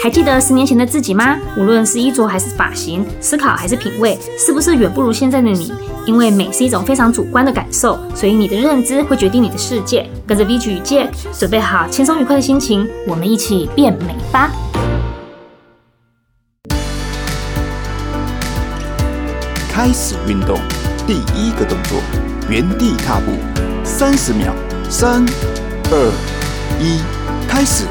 还记得十年前的自己吗？无论是衣着还是发型，思考还是品味，是不是远不如现在的你？因为美是一种非常主观的感受，所以你的认知会决定你的世界。跟着 V G 与 Jack，准备好轻松愉快的心情，我们一起变美吧！开始运动，第一个动作，原地踏步，三十秒，三、二、一，开始。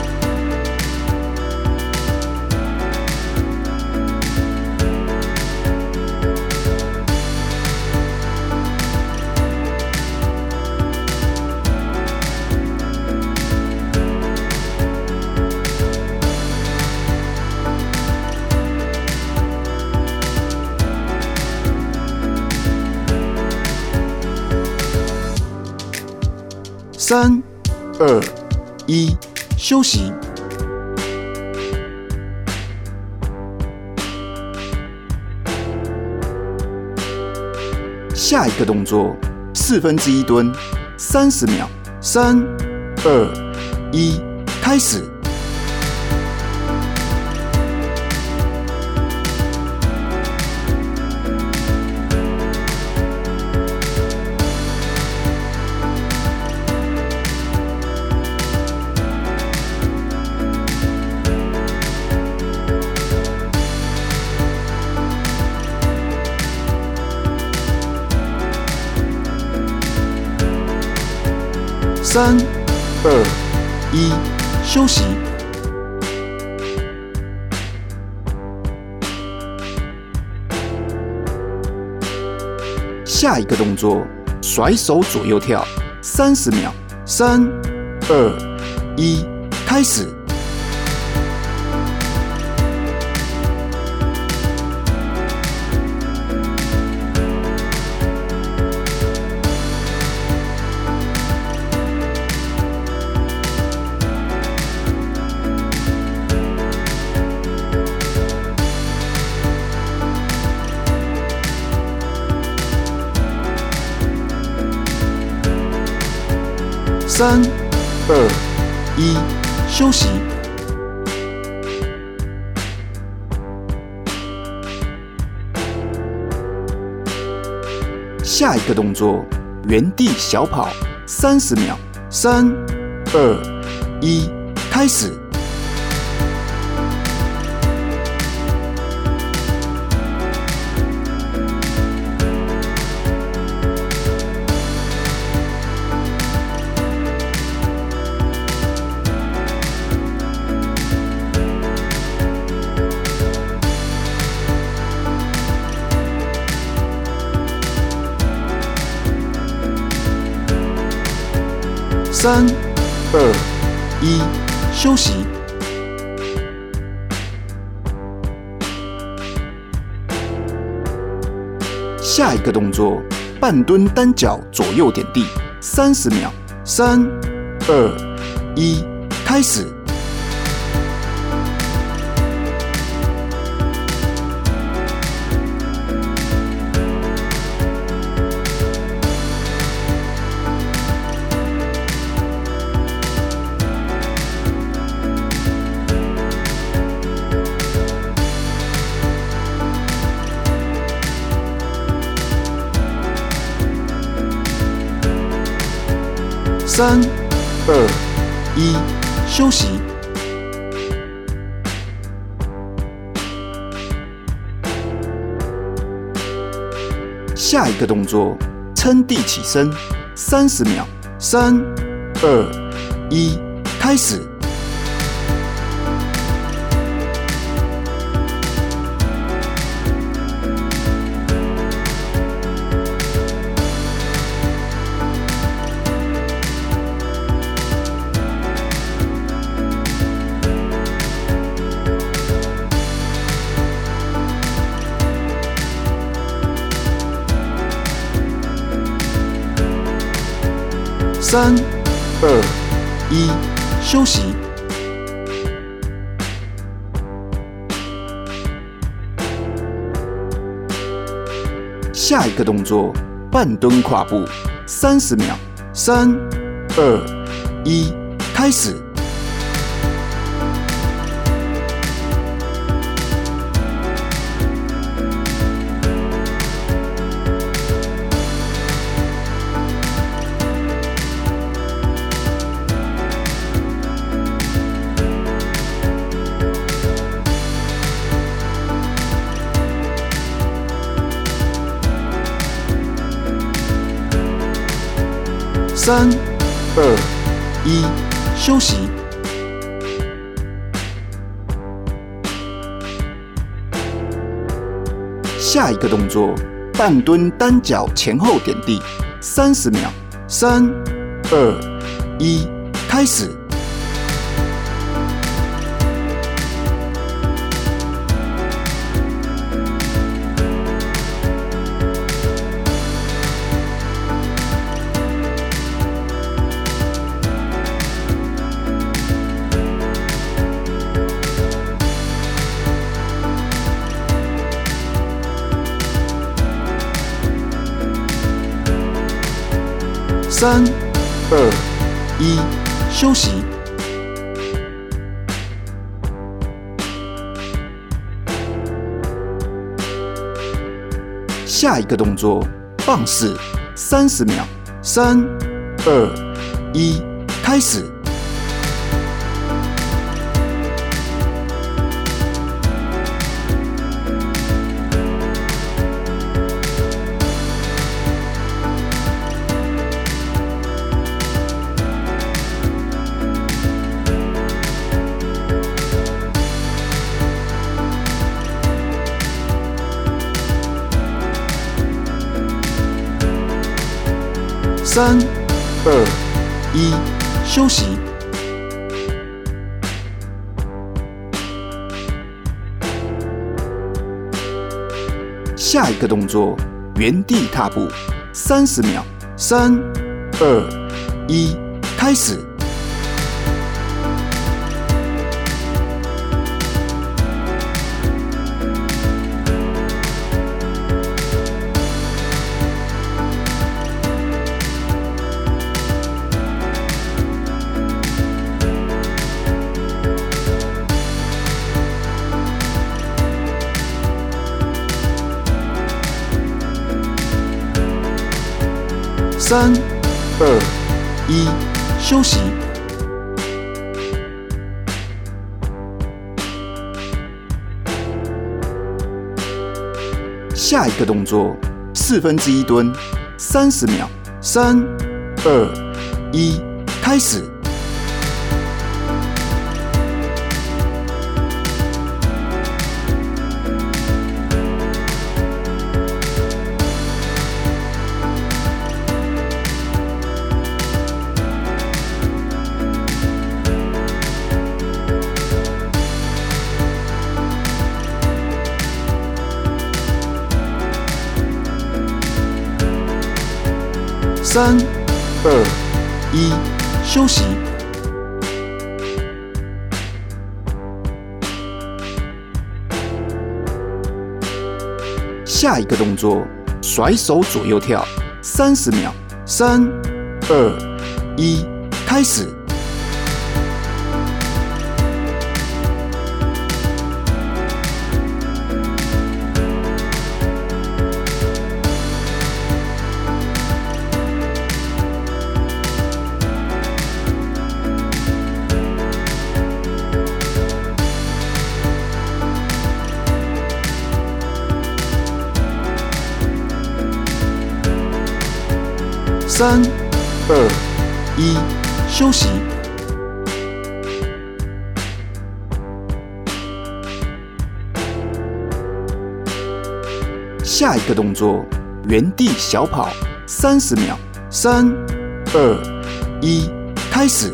三、二、一，休息。下一个动作，四分之一蹲，三十秒。三、二、一，开始。三、二、一，休息。下一个动作，甩手左右跳，三十秒。三、二、一，开始。三、二、一，休息。下一个动作，原地小跑，三十秒。三、二、一，开始。三、二、一，休息。下一个动作，半蹲单脚左右点地，三十秒。三、二、一，开始。三、二、一，休息。下一个动作，撑地起身，三十秒。三、二、一，开始。三、二、一，休息。下一个动作，半蹲跨步，三十秒。三、二、一，开始。三、二、一，休息。下一个动作，半蹲单脚前后点地，三十秒。三、二、一，开始。三、二、一，休息。下一个动作，棒式，三十秒。三、二、一，开始。三、二、一，休息。下一个动作，原地踏步，三十秒。三、二、一，开始。三、二、一，休息。下一个动作，四分之一蹲，三十秒。三、二、一，开始。三、二、一，休息。下一个动作，甩手左右跳，三十秒。三、二、一，开始。三、二、一，休息。下一个动作，原地小跑，三十秒。三、二、一，开始。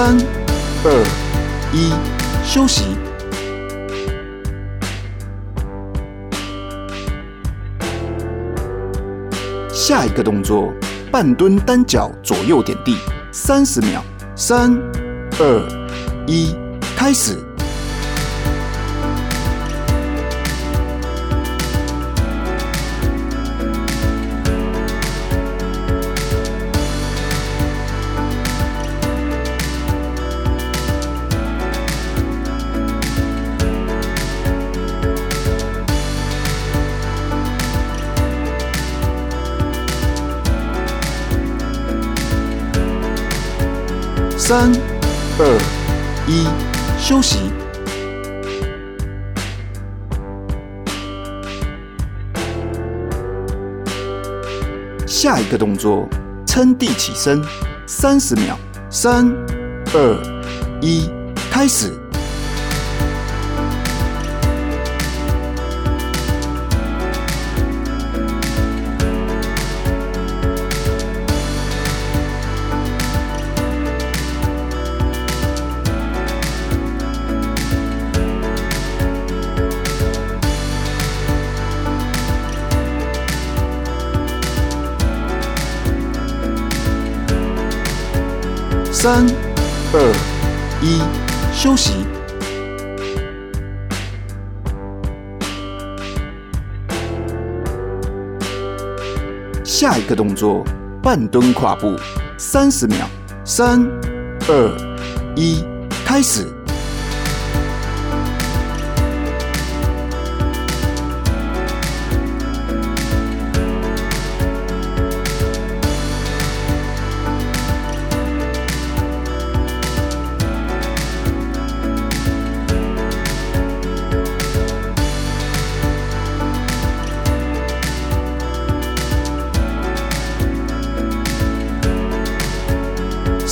三、二、一，休息。下一个动作，半蹲单脚左右点地，三十秒。三、二、一，开始。三、二、一，休息。下一个动作，撑地起身，三十秒。三、二、一，开始。三、二、一，休息。下一个动作，半蹲跨步，三十秒。三、二、一，开始。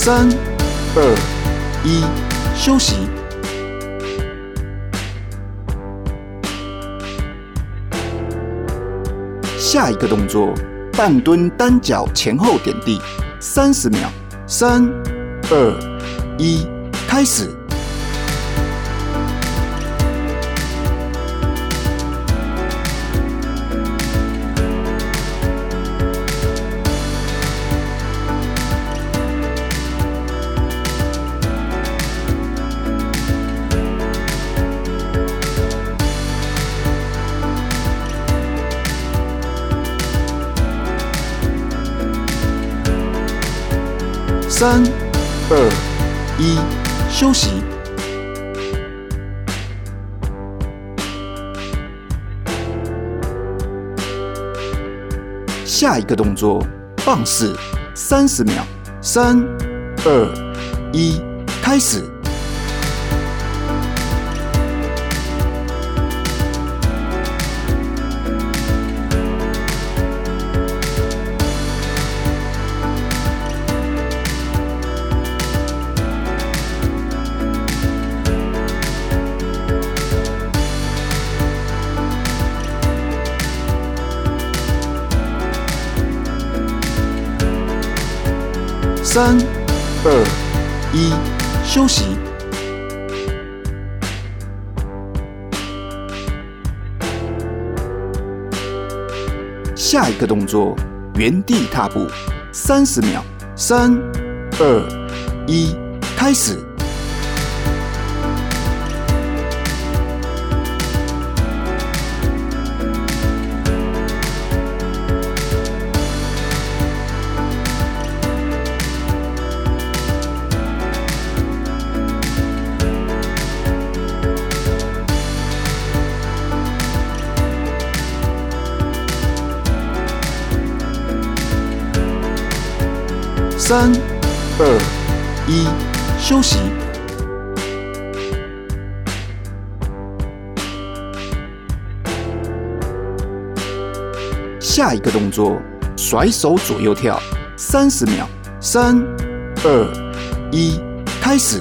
三、二、一，休息。下一个动作，半蹲单脚前后点地，三十秒。三、二、一，开始。三、二、一，休息。下一个动作，棒式，三十秒。三、二、一，开始。三、二、一，休息。下一个动作，原地踏步，三十秒。三、二、一，开始。三、二、一，休息。下一个动作，甩手左右跳，三十秒。三、二、一，开始。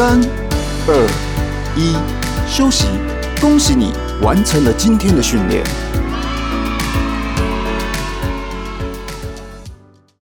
三、二、一，休息。恭喜你完成了今天的训练。